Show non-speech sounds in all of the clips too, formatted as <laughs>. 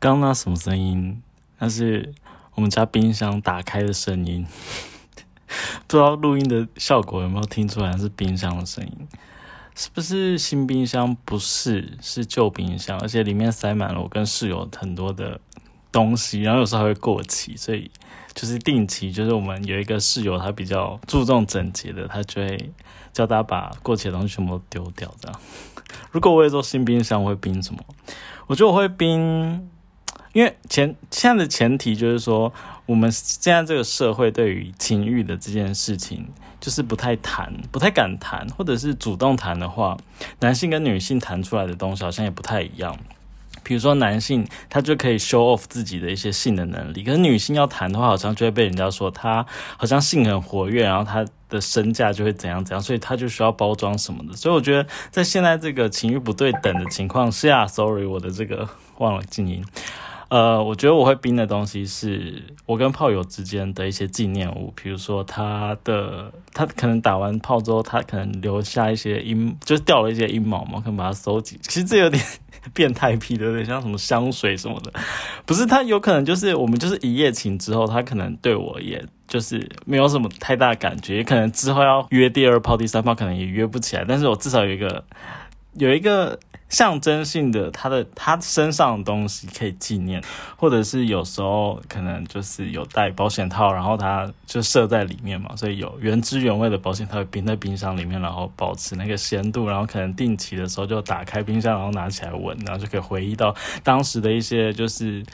刚那什么声音？那是我们家冰箱打开的声音。<laughs> 不知道录音的效果有没有听出来是冰箱的声音？是不是新冰箱？不是，是旧冰箱，而且里面塞满了我跟室友很多的东西，然后有时候还会过期，所以就是定期，就是我们有一个室友，他比较注重整洁的，他就会叫大家把过期的东西全部丢掉。这样，如果我也做新冰箱，我会冰什么？我觉得我会冰。因为前现在的前提就是说，我们现在这个社会对于情欲的这件事情，就是不太谈，不太敢谈，或者是主动谈的话，男性跟女性谈出来的东西好像也不太一样。比如说男性他就可以 show off 自己的一些性的能力，可是女性要谈的话，好像就会被人家说他好像性很活跃，然后他的身价就会怎样怎样，所以他就需要包装什么的。所以我觉得在现在这个情欲不对等的情况下，sorry，我的这个忘了静音。呃，我觉得我会冰的东西是我跟炮友之间的一些纪念物，比如说他的他可能打完炮之后，他可能留下一些阴，就是掉了一些阴毛嘛，可能把它收集。其实这有点变态癖，对不对？像什么香水什么的，不是他有可能就是我们就是一夜情之后，他可能对我也就是没有什么太大感觉，也可能之后要约第二炮、第三炮，可能也约不起来。但是我至少有一个有一个。象征性的，他的他身上的东西可以纪念，或者是有时候可能就是有带保险套，然后他就设在里面嘛，所以有原汁原味的保险套冰在冰箱里面，然后保持那个鲜度，然后可能定期的时候就打开冰箱，然后拿起来闻，然后就可以回忆到当时的一些就是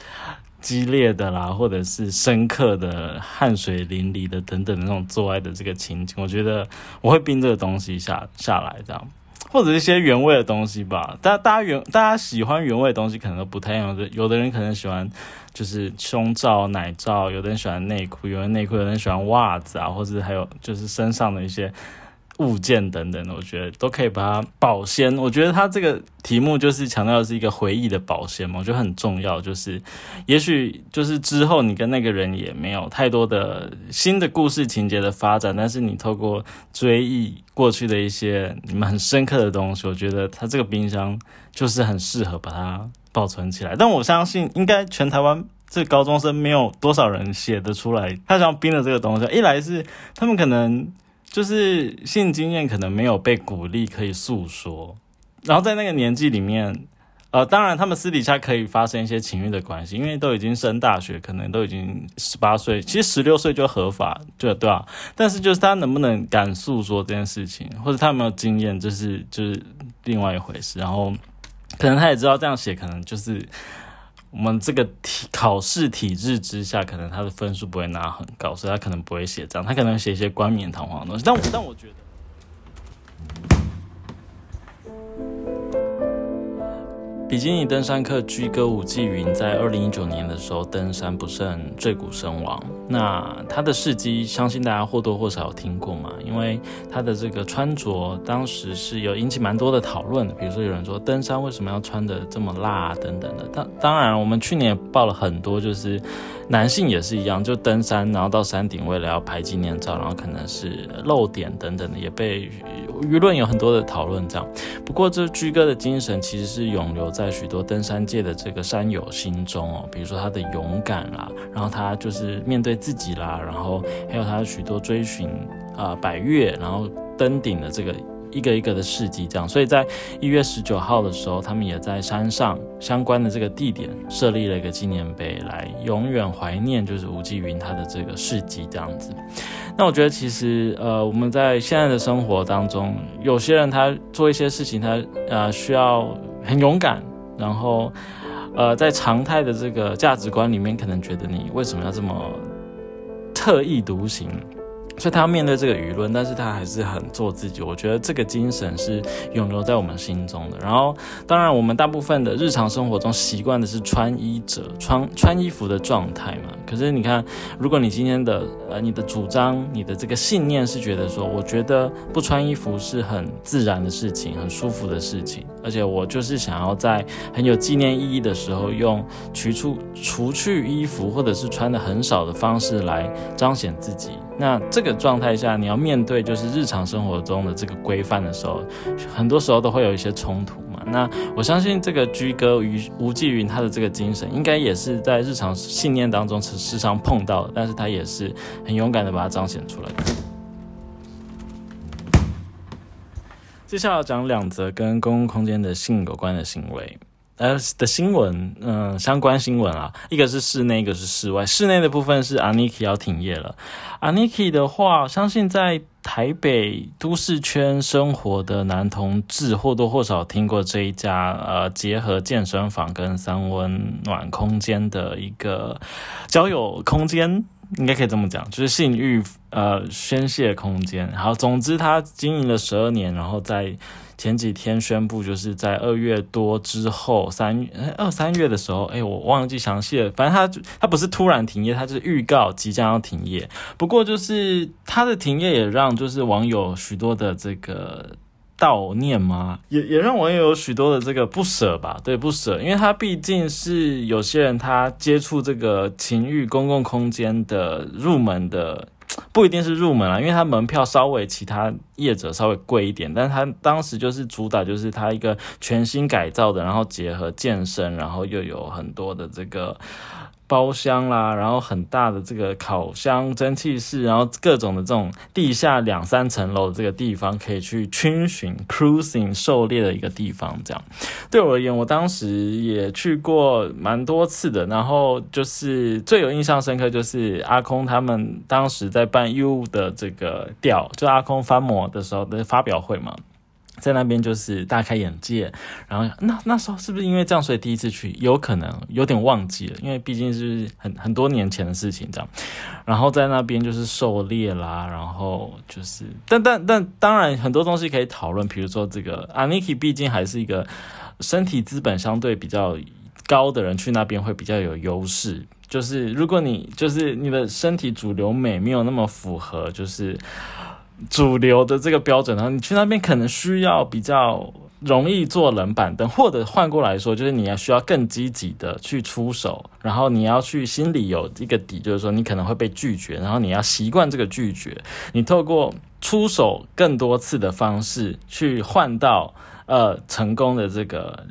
激烈的啦，或者是深刻的汗水淋漓的等等的那种做爱的这个情景。我觉得我会冰这个东西下下来这样。或者一些原味的东西吧，大大家原大家喜欢原味的东西可能都不太一样的，有的人可能喜欢就是胸罩、奶罩，有的人喜欢内裤，有的内裤，有的人喜欢袜子啊，或者还有就是身上的一些。物件等等的，我觉得都可以把它保鲜。我觉得它这个题目就是强调的是一个回忆的保鲜嘛，我觉得很重要。就是也许就是之后你跟那个人也没有太多的新的故事情节的发展，但是你透过追忆过去的一些你们很深刻的东西，我觉得它这个冰箱就是很适合把它保存起来。但我相信，应该全台湾这高中生没有多少人写得出来，他想冰的这个东西。一来是他们可能。就是性经验可能没有被鼓励可以诉说，然后在那个年纪里面，呃，当然他们私底下可以发生一些情欲的关系，因为都已经升大学，可能都已经十八岁，其实十六岁就合法，对对吧？但是就是他能不能敢诉说这件事情，或者他有没有经验，就是就是另外一回事。然后可能他也知道这样写可能就是。我们这个体考试体制之下，可能他的分数不会拿很高，所以他可能不会写这样，他可能写一些冠冕堂皇的东西。但我但我觉得。比基尼登山客居歌舞纪云在二零一九年的时候登山不慎坠谷身亡。那他的事迹，相信大家或多或少有听过嘛？因为他的这个穿着，当时是有引起蛮多的讨论的。比如说有人说登山为什么要穿的这么辣等等的。当当然，我们去年也报了很多，就是男性也是一样，就登山然后到山顶为了要拍纪念照，然后可能是露点等等的，也被舆论有很多的讨论这样。不过这居哥的精神其实是永留在。许多登山界的这个山友心中哦，比如说他的勇敢啦，然后他就是面对自己啦，然后还有他许多追寻啊百越，然后登顶的这个一个一个的事迹，这样。所以在一月十九号的时候，他们也在山上相关的这个地点设立了一个纪念碑，来永远怀念就是吴继云他的这个事迹这样子。那我觉得其实呃，我们在现在的生活当中，有些人他做一些事情，他呃需要很勇敢。然后，呃，在常态的这个价值观里面，可能觉得你为什么要这么特意独行？所以他要面对这个舆论，但是他还是很做自己。我觉得这个精神是永留在我们心中的。然后，当然我们大部分的日常生活中习惯的是穿衣者穿穿衣服的状态嘛。可是你看，如果你今天的呃你的主张、你的这个信念是觉得说，我觉得不穿衣服是很自然的事情，很舒服的事情，而且我就是想要在很有纪念意义的时候，用取出除去衣服或者是穿的很少的方式来彰显自己。那这个状态下，你要面对就是日常生活中的这个规范的时候，很多时候都会有一些冲突嘛。那我相信这个居哥于吴继云他的这个精神，应该也是在日常信念当中是时常碰到的，但是他也是很勇敢的把它彰显出来。接下来讲两则跟公共空间的性有关的行为。呃的新闻，嗯，相关新闻啊，一个是室内，一个是室外。室内的部分是 Aniki 要停业了。Aniki 的话，相信在台北都市圈生活的男同志或多或少听过这一家呃结合健身房跟三温暖空间的一个交友空间。应该可以这么讲，就是性欲呃宣泄空间。好，总之他经营了十二年，然后在前几天宣布，就是在二月多之后，三二三月的时候，哎，我忘记详细了。反正他他不是突然停业，他就是预告即将要停业。不过就是他的停业也让就是网友许多的这个。悼念吗？也也让网友有许多的这个不舍吧，对，不舍，因为他毕竟是有些人他接触这个情欲公共空间的入门的，不一定是入门啊，因为它门票稍微其他业者稍微贵一点，但是他当时就是主打就是它一个全新改造的，然后结合健身，然后又有很多的这个。包厢啦，然后很大的这个烤箱、蒸汽室，然后各种的这种地下两三层楼这个地方，可以去逡巡、cruising、狩猎的一个地方。这样对我而言，我当时也去过蛮多次的。然后就是最有印象深刻，就是阿空他们当时在办 U 的这个调，就阿空翻模的时候的发表会嘛。在那边就是大开眼界，然后那那时候是不是因为这样，所以第一次去有可能有点忘记了，因为毕竟是很很多年前的事情这样。然后在那边就是狩猎啦，然后就是，但但但当然很多东西可以讨论，比如说这个 Aniki 毕竟还是一个身体资本相对比较高的人，去那边会比较有优势。就是如果你就是你的身体主流美没有那么符合，就是。主流的这个标准，然后你去那边可能需要比较容易坐冷板凳，或者换过来说，就是你要需要更积极的去出手，然后你要去心里有一个底，就是说你可能会被拒绝，然后你要习惯这个拒绝，你透过出手更多次的方式去换到呃成功的这个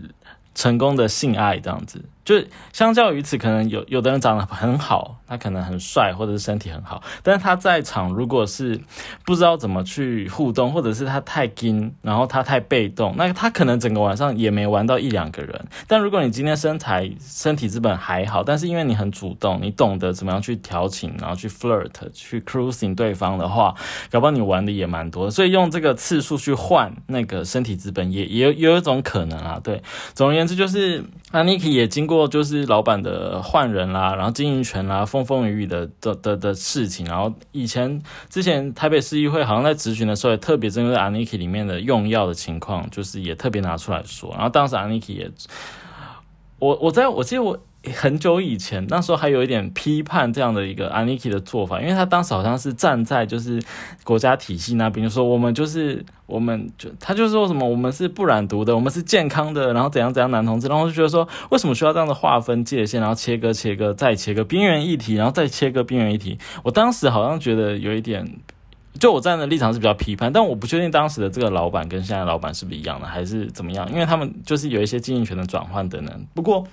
成功的性爱这样子。就相较于此，可能有有的人长得很好，他可能很帅，或者是身体很好，但是他在场如果是不知道怎么去互动，或者是他太精，然后他太被动，那他可能整个晚上也没玩到一两个人。但如果你今天身材、身体资本还好，但是因为你很主动，你懂得怎么样去调情，然后去 flirt，去 cruising 对方的话，搞不好你玩的也蛮多。所以用这个次数去换那个身体资本，也也有有一种可能啊。对，总而言之就是 Aniki 也经过。就是老板的换人啦，然后经营权啦，风风雨雨的的的的事情。然后以前之前台北市议会好像在咨询的时候，也特别针对 Aniki 里面的用药的情况，就是也特别拿出来说。然后当时 Aniki 也，我我在我记得我。很久以前，那时候还有一点批判这样的一个 Aniki 的做法，因为他当时好像是站在就是国家体系那边，就说我们就是我们就他就说什么我们是不染毒的，我们是健康的，然后怎样怎样男同志，然后就觉得说为什么需要这样的划分界限，然后切割切割再切割边缘议题，然后再切割边缘议题。我当时好像觉得有一点，就我站的立场是比较批判，但我不确定当时的这个老板跟现在老板是不是一样的，还是怎么样，因为他们就是有一些经营权的转换等等。不过。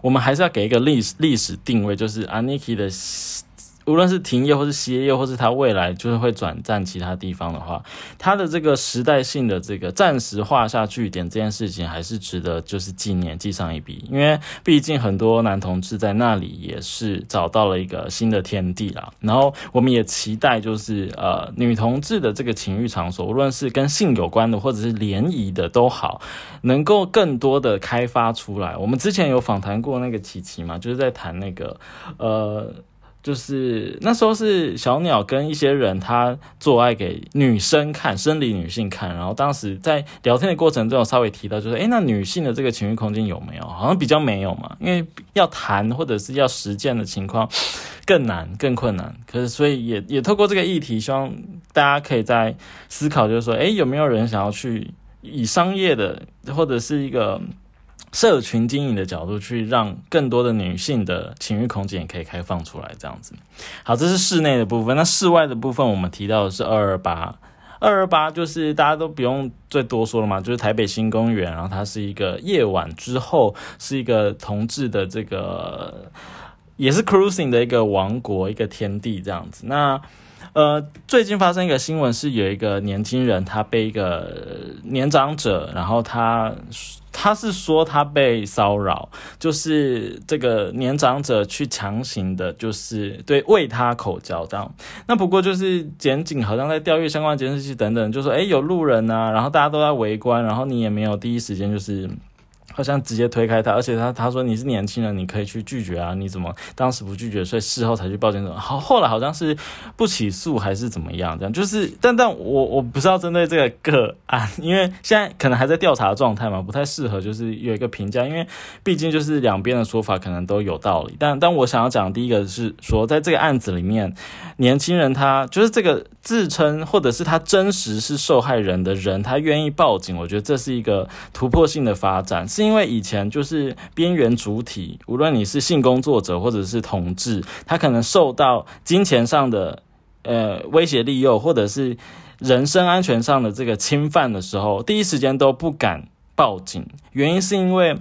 我们还是要给一个历史历史定位，就是 Aniki 的。无论是停业或是歇业，或是它未来就是会转战其他地方的话，它的这个时代性的这个暂时画下句点这件事情，还是值得就是纪念记上一笔。因为毕竟很多男同志在那里也是找到了一个新的天地啦。然后我们也期待就是呃女同志的这个情欲场所，无论是跟性有关的或者是联谊的都好，能够更多的开发出来。我们之前有访谈过那个琪琪嘛，就是在谈那个呃。就是那时候是小鸟跟一些人他做爱给女生看，生理女性看，然后当时在聊天的过程中稍微提到，就是诶，那女性的这个情欲空间有没有？好像比较没有嘛，因为要谈或者是要实践的情况更难更困难。可是所以也也透过这个议题，希望大家可以在思考，就是说，诶，有没有人想要去以商业的或者是一个。社群经营的角度去让更多的女性的情欲空间也可以开放出来，这样子。好，这是室内的部分。那室外的部分，我们提到的是二二八。二二八就是大家都不用再多说了嘛，就是台北新公园，然后它是一个夜晚之后是一个同志的这个，也是 cruising 的一个王国，一个天地这样子。那呃，最近发生一个新闻，是有一个年轻人他被一个年长者，然后他。他是说他被骚扰，就是这个年长者去强行的，就是对喂他口交这样。那不过就是检警好像在调阅相关监视器等等，就说哎有路人啊，然后大家都在围观，然后你也没有第一时间就是。好像直接推开他，而且他他说你是年轻人，你可以去拒绝啊，你怎么当时不拒绝，所以事后才去报警？好，后来好像是不起诉还是怎么样？这样就是，但但我我不是要针对这个个案，因为现在可能还在调查状态嘛，不太适合就是有一个评价，因为毕竟就是两边的说法可能都有道理。但但我想要讲第一个是说，在这个案子里面，年轻人他就是这个自称或者是他真实是受害人的人，他愿意报警，我觉得这是一个突破性的发展，是。因为以前就是边缘主体，无论你是性工作者或者是同志，他可能受到金钱上的呃威胁利诱，或者是人身安全上的这个侵犯的时候，第一时间都不敢报警。原因是因为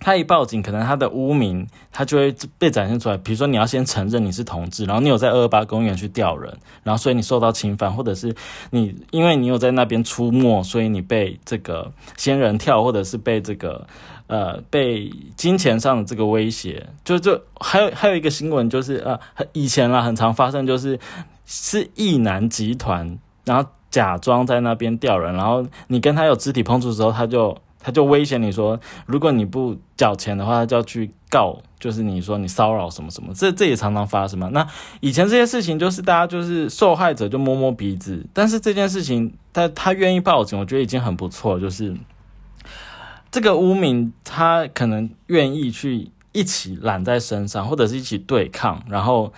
他一报警，可能他的污名他就会被展现出来。比如说，你要先承认你是同志，然后你有在二二八公园去钓人，然后所以你受到侵犯，或者是你因为你有在那边出没，所以你被这个仙人跳，或者是被这个。呃，被金钱上的这个威胁，就就还有还有一个新闻，就是呃，以前啦，很常发生，就是是意男集团，然后假装在那边钓人，然后你跟他有肢体碰触之后，他就他就威胁你说，如果你不缴钱的话，他就要去告，就是你说你骚扰什么什么，这这也常常发生嘛。那以前这些事情，就是大家就是受害者就摸摸鼻子，但是这件事情，他他愿意报警，我觉得已经很不错，就是。这个污名，他可能愿意去一起揽在身上，或者是一起对抗，然后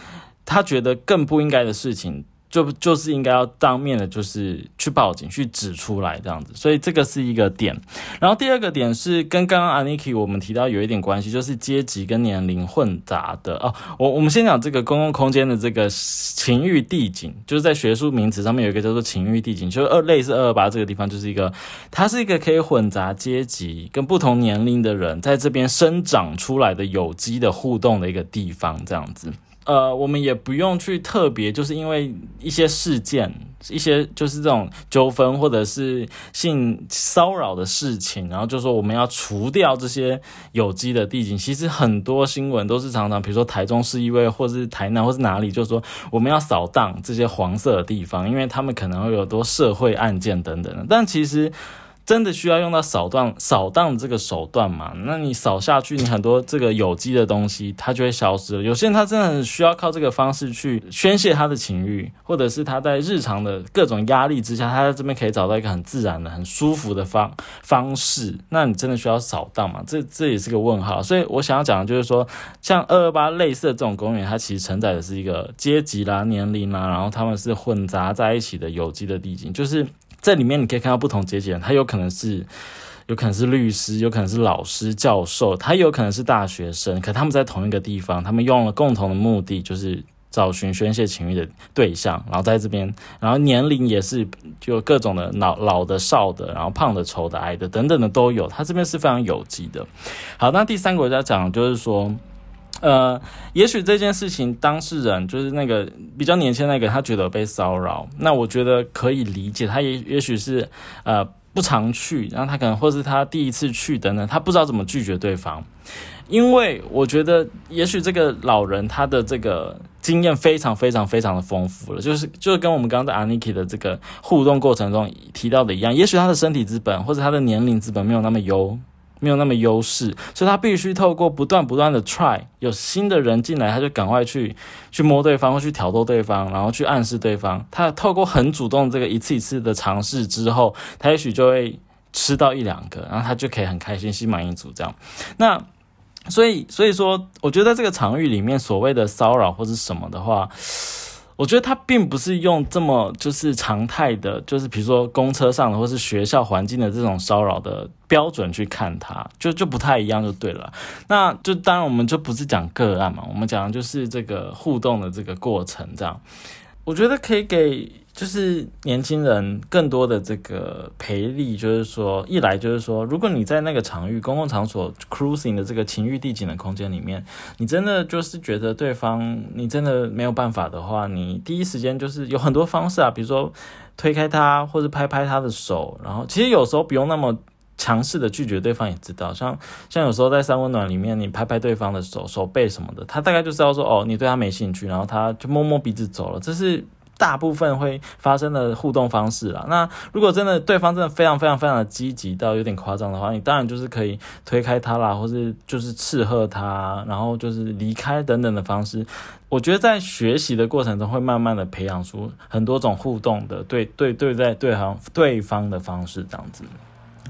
他觉得更不应该的事情。就就是应该要当面的，就是去报警，去指出来这样子，所以这个是一个点。然后第二个点是跟刚刚 Aniki 我们提到有一点关系，就是阶级跟年龄混杂的哦。我我们先讲这个公共空间的这个情欲地景，就是在学术名词上面有一个叫做情欲地景，就是二类似二二八这个地方，就是一个它是一个可以混杂阶级跟不同年龄的人在这边生长出来的有机的互动的一个地方，这样子。呃，我们也不用去特别，就是因为一些事件、一些就是这种纠纷或者是性骚扰的事情，然后就说我们要除掉这些有机的地景。其实很多新闻都是常常，比如说台中市议会，或是台南，或是哪里，就说我们要扫荡这些黄色的地方，因为他们可能会有多社会案件等等的。但其实。真的需要用到扫荡扫荡这个手段嘛？那你扫下去，你很多这个有机的东西它就会消失了。有些人他真的很需要靠这个方式去宣泄他的情欲，或者是他在日常的各种压力之下，他在这边可以找到一个很自然的、很舒服的方方式。那你真的需要扫荡嘛？这这也是个问号。所以我想要讲的就是说，像二二八类似的这种公园，它其实承载的是一个阶级啦、年龄啦，然后他们是混杂在一起的有机的地景，就是。在里面你可以看到不同阶级人，他有可能是，有可能是律师，有可能是老师、教授，他有可能是大学生，可他们在同一个地方，他们用了共同的目的，就是找寻宣泄情欲的对象，然后在这边，然后年龄也是就各种的老老的、少的，然后胖的、丑的、矮的等等的都有，他这边是非常有机的。好，那第三个我要讲就是说。呃，也许这件事情当事人就是那个比较年轻那个，他觉得被骚扰，那我觉得可以理解。他也也许是呃不常去，然后他可能或是他第一次去等等，他不知道怎么拒绝对方。因为我觉得，也许这个老人他的这个经验非常非常非常的丰富了，就是就是跟我们刚刚在 Aniki 的这个互动过程中提到的一样，也许他的身体资本或者他的年龄资本没有那么优。没有那么优势，所以他必须透过不断不断的 try，有新的人进来，他就赶快去去摸对方，或去挑逗对方，然后去暗示对方。他透过很主动这个一次一次的尝试之后，他也许就会吃到一两个，然后他就可以很开心，心满意足这样。那所以所以说，我觉得在这个场域里面所谓的骚扰或者什么的话。我觉得他并不是用这么就是常态的，就是比如说公车上的或是学校环境的这种骚扰的标准去看他，就就不太一样就对了。那就当然我们就不是讲个案嘛，我们讲的就是这个互动的这个过程这样。我我觉得可以给就是年轻人更多的这个培力，就是说，一来就是说，如果你在那个场域、公共场所 cruising 的这个情欲递进的空间里面，你真的就是觉得对方你真的没有办法的话，你第一时间就是有很多方式啊，比如说推开他，或者拍拍他的手，然后其实有时候不用那么。强势的拒绝对方也知道，像像有时候在三温暖里面，你拍拍对方的手手背什么的，他大概就知道说哦，你对他没兴趣，然后他就摸摸鼻子走了。这是大部分会发生的互动方式啦。那如果真的对方真的非常非常非常的积极到有点夸张的话，你当然就是可以推开他啦，或是就是斥喝他，然后就是离开等等的方式。我觉得在学习的过程中，会慢慢的培养出很多种互动的对对对待对方对方的方式，这样子。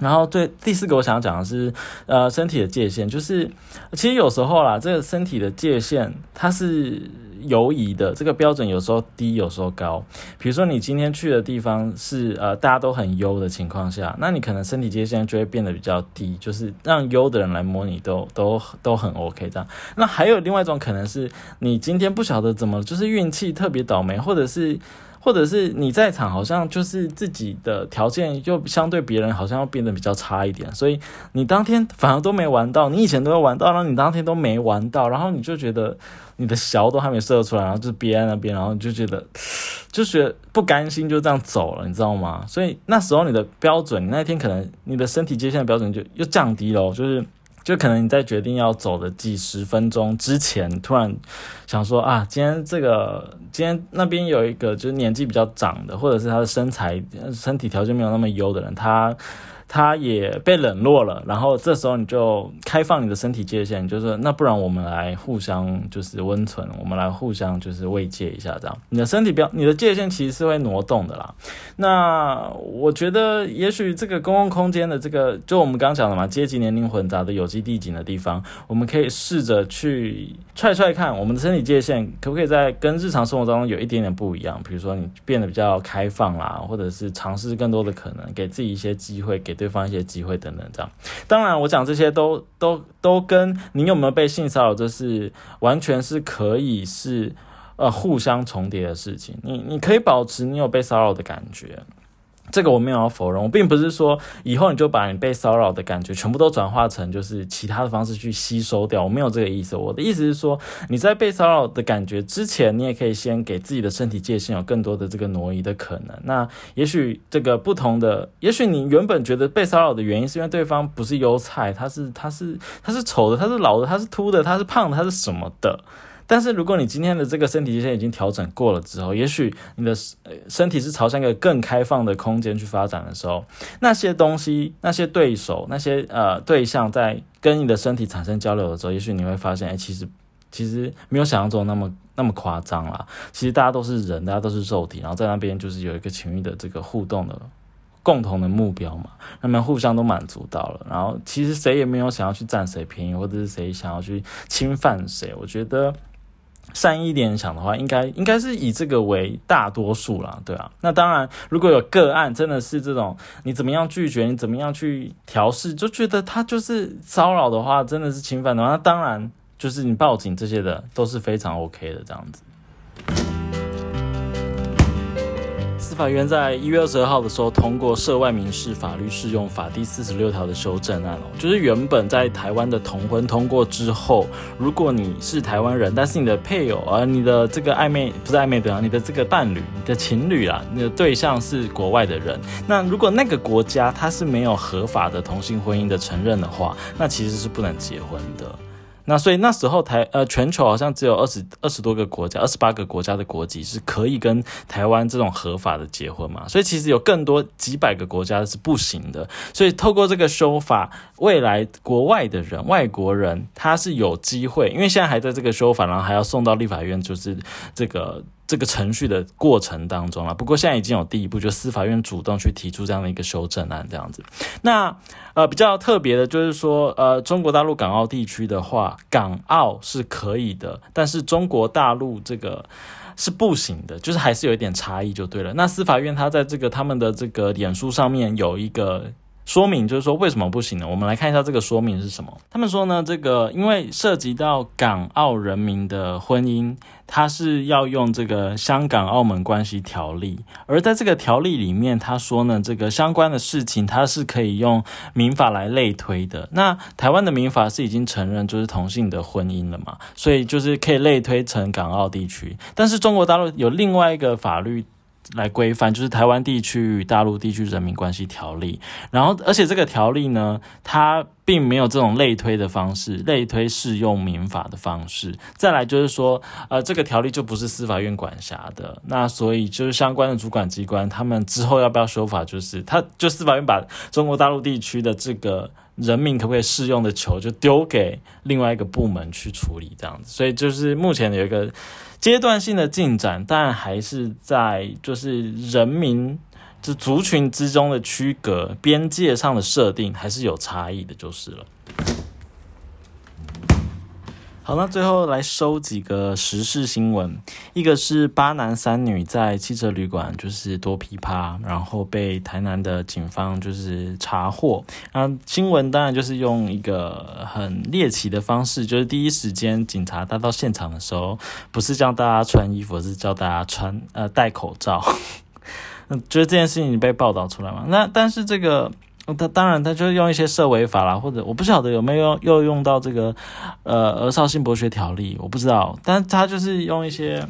然后对第四个我想要讲的是，呃，身体的界限，就是其实有时候啦，这个身体的界限它是游移的，这个标准有时候低，有时候高。比如说你今天去的地方是呃大家都很优的情况下，那你可能身体界限就会变得比较低，就是让优的人来摸你都都都很 OK 这样。那还有另外一种可能是你今天不晓得怎么，就是运气特别倒霉，或者是。或者是你在场，好像就是自己的条件又相对别人好像要变得比较差一点，所以你当天反而都没玩到，你以前都要玩到，然后你当天都没玩到，然后你就觉得你的小都还没射出来，然后就憋在那边，然后你就觉得 <laughs> 就觉得不甘心，就这样走了，你知道吗？所以那时候你的标准，你那天可能你的身体界限的标准就又降低了，就是。就可能你在决定要走的几十分钟之前，突然想说啊，今天这个今天那边有一个就是年纪比较长的，或者是他的身材身体条件没有那么优的人，他。他也被冷落了，然后这时候你就开放你的身体界限，就是那不然我们来互相就是温存，我们来互相就是慰藉一下，这样你的身体表你的界限其实是会挪动的啦。那我觉得也许这个公共空间的这个，就我们刚刚讲的嘛，阶级年龄混杂的有机地景的地方，我们可以试着去踹踹看，我们的身体界限可不可以在跟日常生活当中有一点点不一样，比如说你变得比较开放啦，或者是尝试更多的可能，给自己一些机会，给。对方一些机会等等，这样。当然，我讲这些都都都跟你有没有被性骚扰，这是完全是可以是呃互相重叠的事情。你你可以保持你有被骚扰的感觉。这个我没有要否认，我并不是说以后你就把你被骚扰的感觉全部都转化成就是其他的方式去吸收掉，我没有这个意思。我的意思是说，你在被骚扰的感觉之前，你也可以先给自己的身体界限有更多的这个挪移的可能。那也许这个不同的，也许你原本觉得被骚扰的原因是因为对方不是优菜，他是他是他是丑的，他是老的，他是秃的，他是胖的，他是什么的。但是如果你今天的这个身体界限已经调整过了之后，也许你的身体是朝向一个更开放的空间去发展的时候，那些东西、那些对手、那些呃对象在跟你的身体产生交流的时候，也许你会发现，哎，其实其实没有想象中那么那么夸张啦。其实大家都是人，大家都是肉体，然后在那边就是有一个情欲的这个互动的共同的目标嘛，那么互相都满足到了，然后其实谁也没有想要去占谁便宜，或者是谁想要去侵犯谁，我觉得。善意一点想的话，应该应该是以这个为大多数啦，对啊。那当然，如果有个案真的是这种，你怎么样拒绝，你怎么样去调试，就觉得他就是骚扰的话，真的是侵犯的话，那当然就是你报警这些的都是非常 OK 的这样子。法院在一月二十二号的时候通过涉外民事法律适用法第四十六条的修正案哦，就是原本在台湾的同婚通过之后，如果你是台湾人，但是你的配偶而你的这个暧昧不是暧昧对象，你的这个伴侣、你的情侣啊，你的对象是国外的人，那如果那个国家它是没有合法的同性婚姻的承认的话，那其实是不能结婚的。那所以那时候台呃全球好像只有二十二十多个国家，二十八个国家的国籍是可以跟台湾这种合法的结婚嘛？所以其实有更多几百个国家是不行的。所以透过这个修法，未来国外的人、外国人他是有机会，因为现在还在这个修法，然后还要送到立法院，就是这个。这个程序的过程当中了，不过现在已经有第一步，就司法院主动去提出这样的一个修正案，这样子。那呃比较特别的就是说，呃中国大陆港澳地区的话，港澳是可以的，但是中国大陆这个是不行的，就是还是有一点差异就对了。那司法院他在这个他们的这个脸书上面有一个。说明，就是说为什么不行呢？我们来看一下这个说明是什么。他们说呢，这个因为涉及到港澳人民的婚姻，它是要用这个香港澳门关系条例，而在这个条例里面，他说呢，这个相关的事情它是可以用民法来类推的。那台湾的民法是已经承认就是同性的婚姻了嘛，所以就是可以类推成港澳地区。但是中国大陆有另外一个法律。来规范就是台湾地区与大陆地区人民关系条例，然后而且这个条例呢，它并没有这种类推的方式，类推适用民法的方式。再来就是说，呃，这个条例就不是司法院管辖的，那所以就是相关的主管机关，他们之后要不要修法，就是他就司法院把中国大陆地区的这个人民可不可以适用的球，就丢给另外一个部门去处理这样子。所以就是目前有一个。阶段性的进展，但还是在就是人民就族群之中的区隔边界上的设定还是有差异的，就是了。好，那最后来收几个时事新闻。一个是八男三女在汽车旅馆就是多噼啪，然后被台南的警方就是查获。那新闻当然就是用一个很猎奇的方式，就是第一时间警察到到现场的时候，不是叫大家穿衣服，是叫大家穿呃戴口罩。嗯，就是这件事情被报道出来嘛。那但是这个。他当然，他就是用一些涉违法啦，或者我不晓得有没有又用到这个呃《儿少性剥削条例》，我不知道。但他就是用一些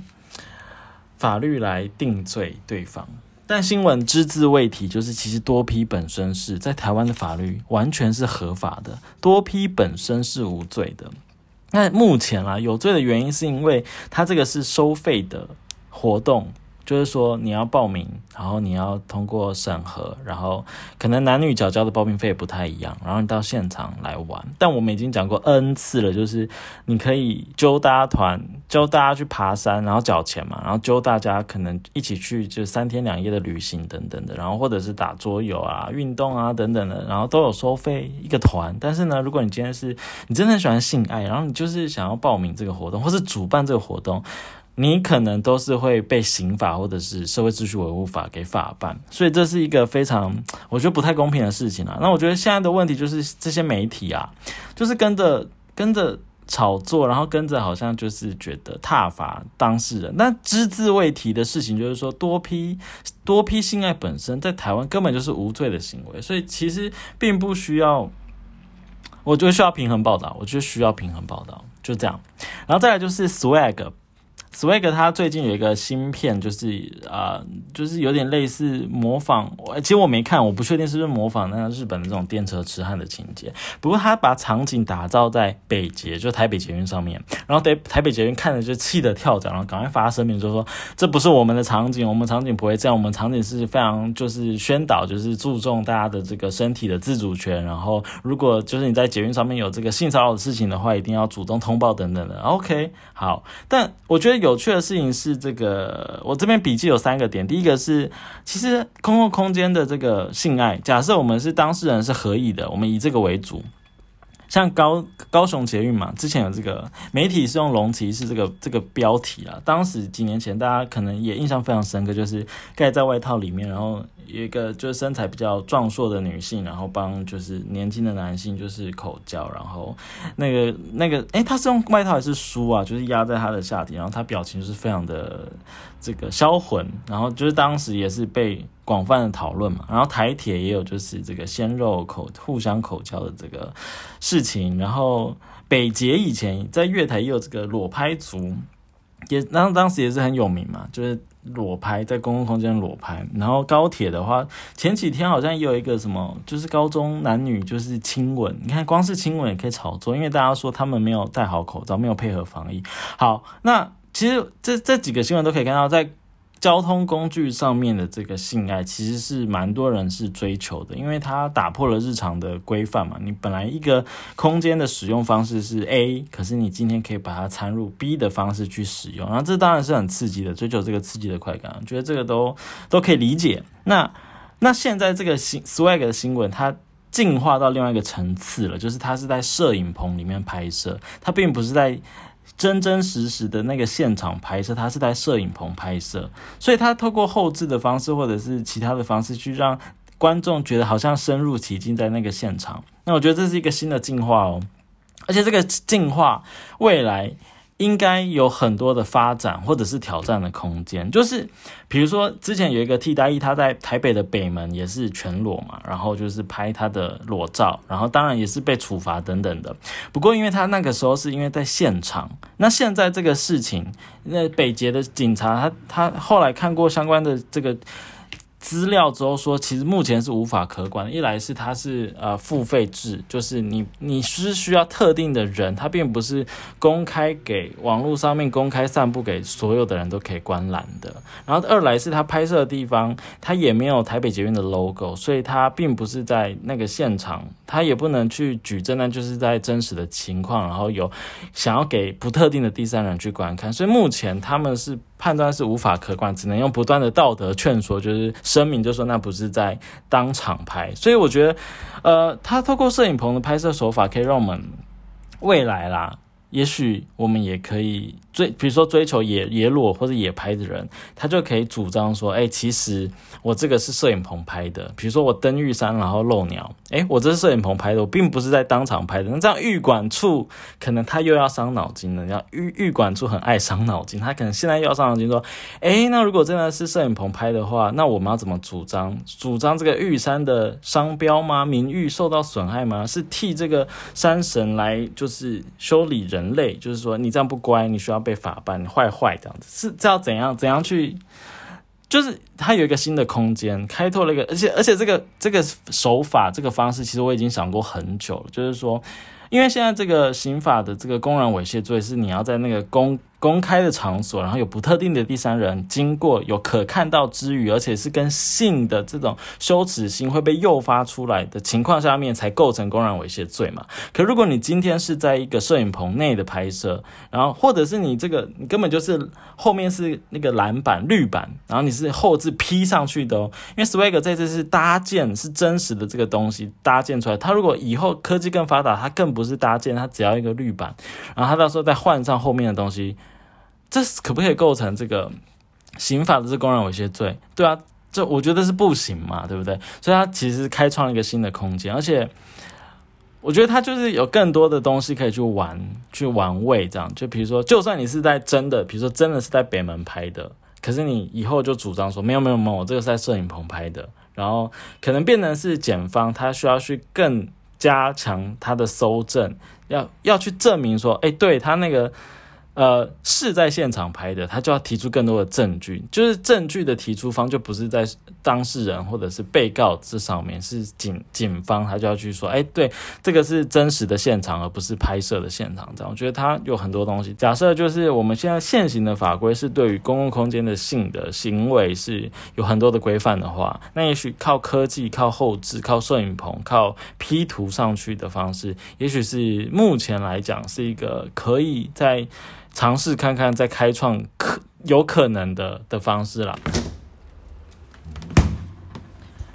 法律来定罪对方。但新闻只字未提，就是其实多批本身是在台湾的法律完全是合法的，多批本身是无罪的。那目前啊，有罪的原因是因为他这个是收费的活动。就是说，你要报名，然后你要通过审核，然后可能男女缴交的报名费不太一样，然后你到现场来玩。但我们已经讲过 N 次了，就是你可以揪大家团，揪大家去爬山，然后缴钱嘛，然后揪大家可能一起去就三天两夜的旅行等等的，然后或者是打桌游啊、运动啊等等的，然后都有收费一个团。但是呢，如果你今天是你真的很喜欢性爱，然后你就是想要报名这个活动，或是主办这个活动。你可能都是会被刑法或者是社会秩序维护法给法办，所以这是一个非常我觉得不太公平的事情啊。那我觉得现在的问题就是这些媒体啊，就是跟着跟着炒作，然后跟着好像就是觉得踏伐当事人。那只字未提的事情就是说，多批多批性爱本身在台湾根本就是无罪的行为，所以其实并不需要，我觉得需要平衡报道，我觉得需要平衡报道，就这样。然后再来就是 swag。Swag 他最近有一个新片，就是啊，就是有点类似模仿。我其实我没看，我不确定是不是模仿那个日本的这种电车痴汉的情节。不过他把场景打造在北捷，就台北捷运上面，然后台台北捷运看着就气得跳脚，然后赶快发声明就说这不是我们的场景，我们场景不会这样，我们场景是非常就是宣导，就是注重大家的这个身体的自主权。然后如果就是你在捷运上面有这个性骚扰的事情的话，一定要主动通报等等的。OK，好，但我觉得。有趣的事情是，这个我这边笔记有三个点。第一个是，其实公共空间的这个性爱，假设我们是当事人是合意的，我们以这个为主。像高高雄捷运嘛，之前有这个媒体是用龙骑是这个这个标题啊，当时几年前大家可能也印象非常深刻，就是盖在外套里面，然后。有一个就是身材比较壮硕的女性，然后帮就是年轻的男性就是口交，然后那个那个哎，他是用外套还是书啊？就是压在他的下体，然后他表情就是非常的这个销魂，然后就是当时也是被广泛的讨论嘛。然后台铁也有就是这个鲜肉口互相口交的这个事情，然后北捷以前在月台也有这个裸拍族，也然后当时也是很有名嘛，就是。裸拍在公共空间裸拍，然后高铁的话，前几天好像也有一个什么，就是高中男女就是亲吻，你看光是亲吻也可以炒作，因为大家说他们没有戴好口罩，没有配合防疫。好，那其实这这几个新闻都可以看到，在。交通工具上面的这个性爱，其实是蛮多人是追求的，因为它打破了日常的规范嘛。你本来一个空间的使用方式是 A，可是你今天可以把它掺入 B 的方式去使用，然后这当然是很刺激的，追求这个刺激的快感，觉得这个都都可以理解。那那现在这个新 swag 的新闻，它进化到另外一个层次了，就是它是在摄影棚里面拍摄，它并不是在。真真实实的那个现场拍摄，他是在摄影棚拍摄，所以他透过后置的方式或者是其他的方式去让观众觉得好像深入其境在那个现场。那我觉得这是一个新的进化哦，而且这个进化未来。应该有很多的发展或者是挑战的空间，就是比如说之前有一个替代役，他在台北的北门也是全裸嘛，然后就是拍他的裸照，然后当然也是被处罚等等的。不过因为他那个时候是因为在现场，那现在这个事情，那北捷的警察他他后来看过相关的这个。资料之后说，其实目前是无法可管。一来是它是呃付费制，就是你你是需要特定的人，它并不是公开给网络上面公开散布给所有的人都可以观览的。然后二来是它拍摄的地方，它也没有台北捷运的 logo，所以它并不是在那个现场，它也不能去举证，那就是在真实的情况，然后有想要给不特定的第三人去观看。所以目前他们是。判断是无法可观，只能用不断的道德劝说，就是声明，就说那不是在当场拍。所以我觉得，呃，他透过摄影棚的拍摄手法，可以让我们未来啦。也许我们也可以追，比如说追求野野裸或者野拍的人，他就可以主张说：，哎，其实我这个是摄影棚拍的。比如说我登玉山然后漏鸟，哎，我这是摄影棚拍的，我并不是在当场拍的。那这样玉管处可能他又要伤脑筋了。要玉玉管处很爱伤脑筋，他可能现在又要伤脑筋说：，哎，那如果真的是摄影棚拍的话，那我们要怎么主张？主张这个玉山的商标吗？名誉受到损害吗？是替这个山神来就是修理人？人类就是说，你这样不乖，你需要被法办，坏坏这样子，是这要怎样怎样去？就是它有一个新的空间，开拓了一个，而且而且这个这个手法这个方式，其实我已经想过很久了，就是说，因为现在这个刑法的这个公然猥亵罪是你要在那个公。公开的场所，然后有不特定的第三人经过，有可看到之余，而且是跟性的这种羞耻心会被诱发出来的情况下面，才构成公然猥亵罪嘛。可如果你今天是在一个摄影棚内的拍摄，然后或者是你这个你根本就是后面是那个蓝板绿板，然后你是后置 P 上去的哦，因为 Swag 这次是搭建是真实的这个东西搭建出来，它如果以后科技更发达，它更不是搭建，它只要一个绿板，然后它到时候再换上后面的东西。这可不可以构成这个刑法的这公然猥亵罪？对啊，这我觉得是不行嘛，对不对？所以它其实开创了一个新的空间，而且我觉得它就是有更多的东西可以去玩、去玩味。这样，就比如说，就算你是在真的，比如说真的是在北门拍的，可是你以后就主张说没有没有没有，我这个是在摄影棚拍的，然后可能变成是检方他需要去更加强他的搜证，要要去证明说，哎，对他那个。呃，是在现场拍的，他就要提出更多的证据，就是证据的提出方就不是在当事人或者是被告这上面，是警警方他就要去说，哎，对，这个是真实的现场，而不是拍摄的现场。这样，我觉得他有很多东西。假设就是我们现在现行的法规是对于公共空间的性的行为是有很多的规范的话，那也许靠科技、靠后置、靠摄影棚、靠 P 图上去的方式，也许是目前来讲是一个可以在。尝试看看，再开创可有可能的的方式啦。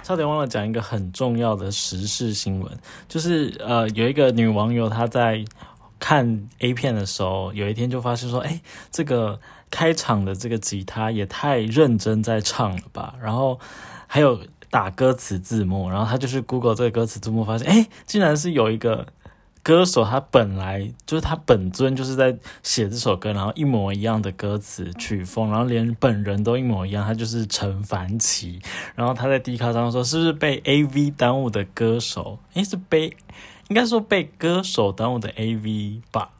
差点忘了讲一个很重要的时事新闻，就是呃，有一个女网友她在看 A 片的时候，有一天就发现说，哎，这个开场的这个吉他也太认真在唱了吧，然后还有打歌词字幕，然后她就是 Google 这个歌词字幕，发现哎，竟然是有一个。歌手他本来就是他本尊就是在写这首歌，然后一模一样的歌词曲风，然后连本人都一模一样，他就是陈凡奇。然后他在 D 卡上说，是不是被 AV 耽误的歌手？诶，是被应该说被歌手耽误的 AV 吧？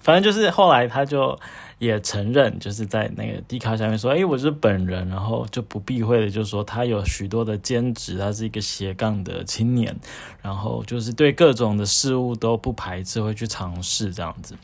反正就是后来他就。也承认，就是在那个 D 卡下面说，哎，我是本人，然后就不避讳的，就说他有许多的兼职，他是一个斜杠的青年，然后就是对各种的事物都不排斥，会去尝试这样子，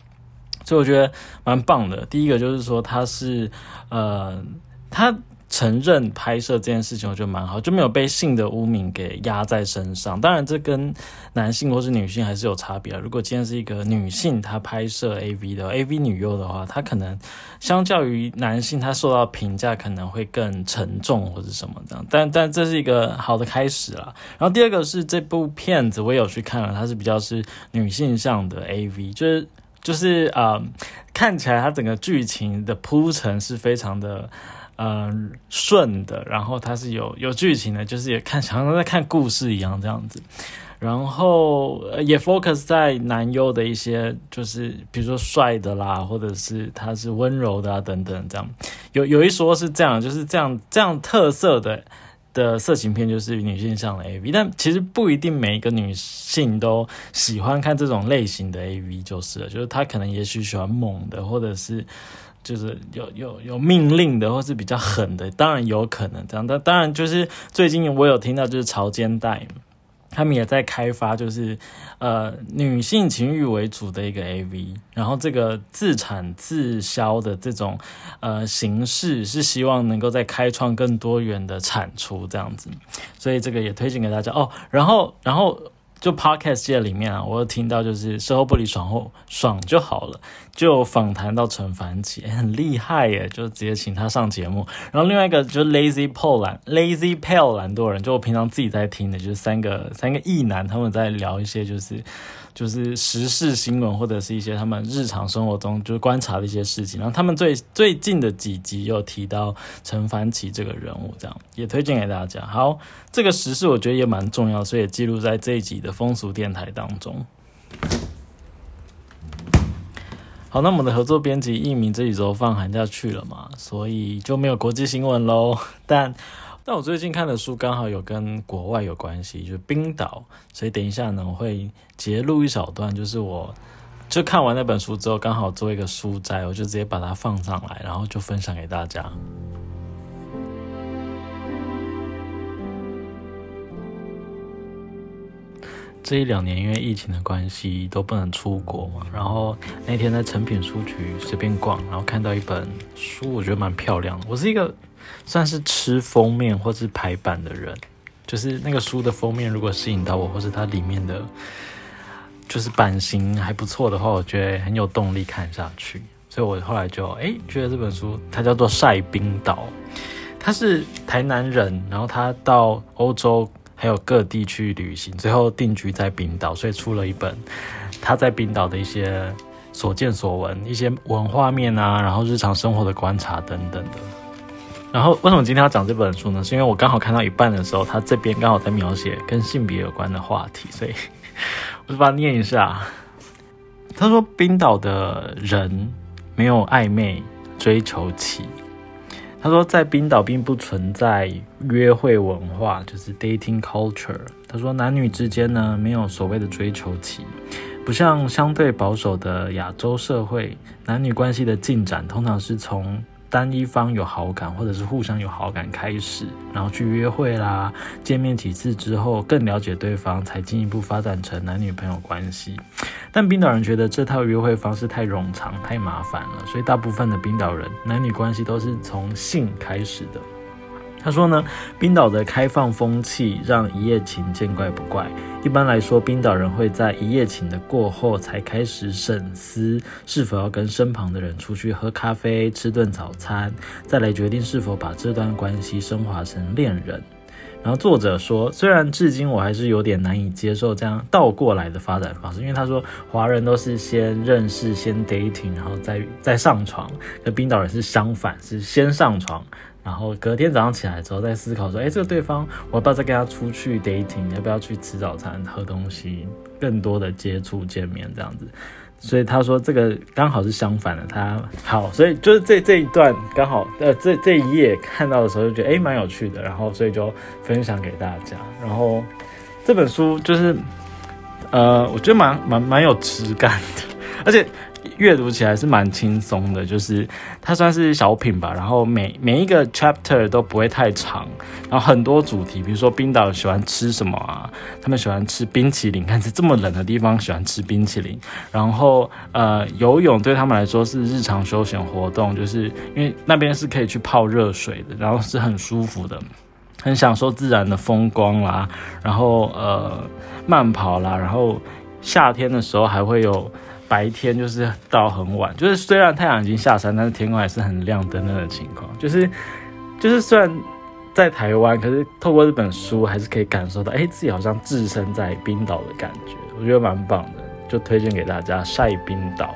所以我觉得蛮棒的。第一个就是说他是，呃，他。承认拍摄这件事情，我觉得蛮好，就没有被性的污名给压在身上。当然，这跟男性或是女性还是有差别。如果今天是一个女性，她拍摄 AV 的 AV 女优的话，她可能相较于男性，她受到评价可能会更沉重或者什么这样。但但这是一个好的开始啦。然后第二个是这部片子，我有去看了，它是比较是女性向的 AV，就是就是啊，看起来它整个剧情的铺陈是非常的。嗯顺的，然后它是有有剧情的，就是也看常常在看故事一样这样子。然后也 focus 在男优的一些，就是比如说帅的啦，或者是他是温柔的啊等等，这样有有一说是这样，就是这样这样特色的的色情片就是女性向的 AV，但其实不一定每一个女性都喜欢看这种类型的 AV，就是了，就是她可能也许喜欢猛的，或者是就是有有有命令的，或是比较狠的，当然有可能这样，但当然就是最近我有听到就是潮间带。他们也在开发，就是呃女性情欲为主的一个 AV，然后这个自产自销的这种呃形式，是希望能够再开创更多元的产出这样子，所以这个也推荐给大家哦。然后，然后。就 podcast 界里面啊，我有听到就是事后不理爽后爽就好了，就访谈到陈凡奇，很厉害耶，就直接请他上节目。然后另外一个就是 Lazy Paul 懒 Lazy Pale 懒惰人，就我平常自己在听的，就是三个三个异男他们在聊一些就是。就是时事新闻或者是一些他们日常生活中就是观察的一些事情，然后他们最最近的几集有提到陈凡奇这个人物，这样也推荐给大家。好，这个时事我觉得也蛮重要，所以也记录在这一集的风俗电台当中。好，那我们的合作编辑一鸣这几周放寒假去了嘛，所以就没有国际新闻喽，但。但我最近看的书刚好有跟国外有关系，就是冰岛，所以等一下呢，我会截录一小段，就是我就看完那本书之后，刚好做一个书摘，我就直接把它放上来，然后就分享给大家。这一两年因为疫情的关系都不能出国嘛，然后那天在诚品书局随便逛，然后看到一本书，我觉得蛮漂亮的。我是一个。算是吃封面或是排版的人，就是那个书的封面如果吸引到我，或是它里面的，就是版型还不错的话，我觉得很有动力看下去。所以我后来就哎觉得这本书它叫做《晒冰岛》，他是台南人，然后他到欧洲还有各地去旅行，最后定居在冰岛，所以出了一本他在冰岛的一些所见所闻、一些文化面啊，然后日常生活的观察等等的。然后为什么今天要讲这本书呢？是因为我刚好看到一半的时候，他这边刚好在描写跟性别有关的话题，所以 <laughs> 我就把它念一下。他说：“冰岛的人没有暧昧追求期。他说，在冰岛并不存在约会文化，就是 dating culture。他说，男女之间呢没有所谓的追求期，不像相对保守的亚洲社会，男女关系的进展通常是从。”单一方有好感，或者是互相有好感开始，然后去约会啦，见面几次之后更了解对方，才进一步发展成男女朋友关系。但冰岛人觉得这套约会方式太冗长、太麻烦了，所以大部分的冰岛人男女关系都是从性开始的。他说呢，冰岛的开放风气让一夜情见怪不怪。一般来说，冰岛人会在一夜情的过后才开始审思是否要跟身旁的人出去喝咖啡、吃顿早餐，再来决定是否把这段关系升华成恋人。然后作者说，虽然至今我还是有点难以接受这样倒过来的发展方式，因为他说华人都是先认识、先 dating，然后再再上床，而冰岛人是相反，是先上床。然后隔天早上起来之后再思考说，哎，这个对方我要不要再跟他出去 dating，要不要去吃早餐、喝东西，更多的接触、见面这样子。所以他说这个刚好是相反的。他好，所以就是这这一段刚好，呃，这这一页看到的时候就觉得哎蛮有趣的，然后所以就分享给大家。然后这本书就是，呃，我觉得蛮蛮蛮有质感的，而且。阅读起来是蛮轻松的，就是它算是小品吧。然后每每一个 chapter 都不会太长，然后很多主题，比如说冰岛喜欢吃什么啊？他们喜欢吃冰淇淋，看是这么冷的地方喜欢吃冰淇淋。然后呃，游泳对他们来说是日常休闲活动，就是因为那边是可以去泡热水的，然后是很舒服的，很享受自然的风光啦。然后呃，慢跑啦，然后夏天的时候还会有。白天就是到很晚，就是虽然太阳已经下山，但是天空还是很亮的那种情况。就是，就是虽然在台湾，可是透过这本书还是可以感受到，哎，自己好像置身在冰岛的感觉，我觉得蛮棒的，就推荐给大家晒冰岛。